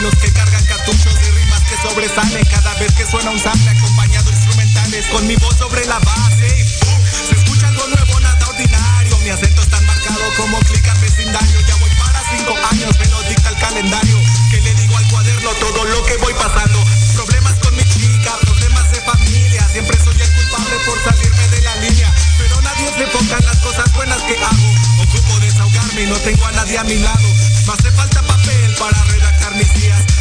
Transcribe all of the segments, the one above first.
los que cargan cartuchos de rimas que sobresalen cada vez que suena un sample acompañado de instrumentales con mi voz sobre la base. Se escucha algo nuevo, nada ordinario. Mi acento es tan marcado como clic en vecindario. Ya voy para cinco años, me lo dicta el calendario. Que le digo al cuaderno todo lo que voy pasando. Problemas con mi chica, problemas de familia. Siempre soy el culpable por salirme de la línea. Pero nadie se enfoca en las cosas buenas que hago. Ocupo desahogarme y no tengo a nadie a mi lado. Me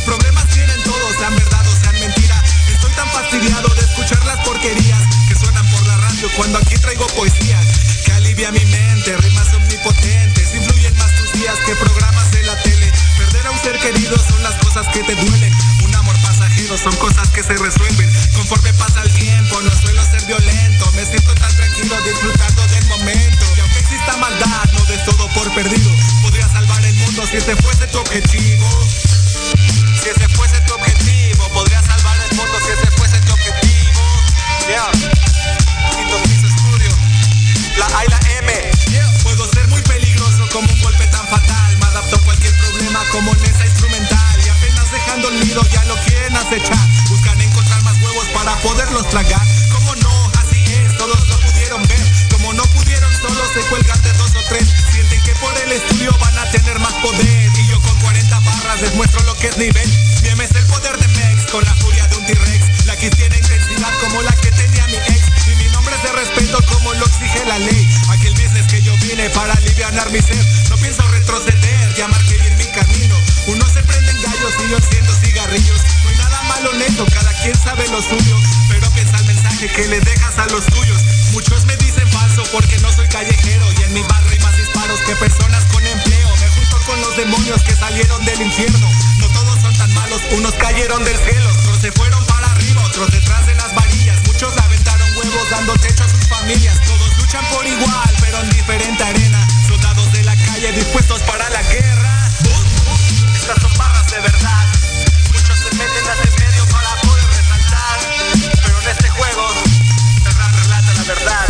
Problemas tienen todos, sean verdad o sean mentira. Estoy tan fastidiado de escuchar las porquerías que suenan por la radio cuando aquí traigo poesía que alivia mi mente. Rimas omnipotentes, influyen más tus días que programas de la tele. Perder a un ser querido son las cosas que te duelen. Un amor pasajero son cosas que se resuelven. Conforme pasa el tiempo, no suelo ser violento. Me siento tan tranquilo disfrutando del momento. Y aunque exista maldad, no des todo por perdido. Podría salvar el mundo si ese fuese tu objetivo. Si ese fuese tu objetivo, podría salvar el mundo si ese fuese tu objetivo. Yeah. Quinto piso estudio. La A y la M. Puedo ser muy peligroso como un golpe tan fatal. Me adapto a cualquier problema como en esa instrumental. Y apenas dejando el nido ya lo quieren acechar. Buscan encontrar más huevos para poderlos tragar. Como no, así es, todos lo pudieron ver. Como no pudieron, solo se cuelgan de dos o tres. Sienten que por el estudio van a tener más poder. Y yo con 40 barras les muestro lo que es nivel. Mi M es el poder de Mex con la furia de un T-Rex. La que tiene intensidad como la que tenía mi ex. Y mi nombre es de respeto como lo exige la ley. Aquel business que yo vine para aliviar mi ser. No pienso retroceder, ya marqué bien mi camino. Unos se prenden gallos y yo enciendo cigarrillos. No hay nada malo en eso, cada quien sabe lo suyo. Pero piensa el mensaje que le dejas a los tuyos. Muchos me dicen falso porque no soy callejero. Y en mi barrio hay más disparos que personas con empleo. Los demonios que salieron del infierno. No todos son tan malos, unos cayeron del cielo. Otros se fueron para arriba, otros detrás de las varillas. Muchos aventaron huevos dando techo a sus familias. Todos luchan por igual, pero en diferente arena. Soldados de la calle dispuestos para la guerra. Estas son barras de verdad. Muchos se meten medio para poder resaltar. Pero en este juego, el relata la verdad.